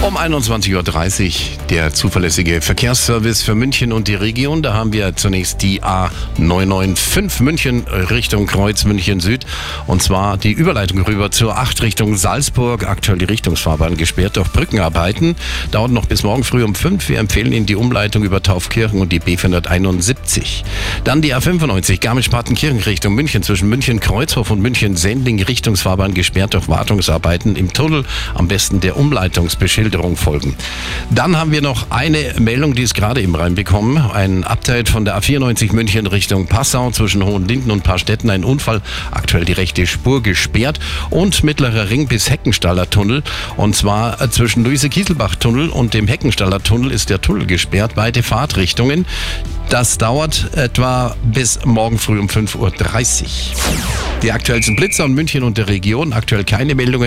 Um 21.30 Uhr der zuverlässige Verkehrsservice für München und die Region. Da haben wir zunächst die A995 München Richtung Kreuz München Süd. Und zwar die Überleitung rüber zur 8 Richtung Salzburg. Aktuell die Richtungsfahrbahn gesperrt durch Brückenarbeiten. Dauert noch bis morgen früh um 5. Wir empfehlen Ihnen die Umleitung über Taufkirchen und die B471. Dann die A95 Garmisch-Partenkirchen Richtung München zwischen München Kreuzhof und München Sendling. Richtungsfahrbahn gesperrt durch Wartungsarbeiten im Tunnel. Am besten der Umleitungsbeschilderung folgen. Dann haben wir noch eine Meldung, die ist gerade eben reinbekommen. Ein Update von der A94 München Richtung Passau zwischen Hohenlinden und Paarstetten. Ein Unfall, aktuell die rechte Spur gesperrt und mittlerer Ring bis Heckenstaller Tunnel. Und zwar äh, zwischen Luise-Kieselbach-Tunnel und dem Heckenstaller Tunnel ist der Tunnel gesperrt. Beide Fahrtrichtungen. Das dauert etwa bis morgen früh um 5.30 Uhr. Die aktuellsten Blitzer in München und der Region. Aktuell keine Meldungen.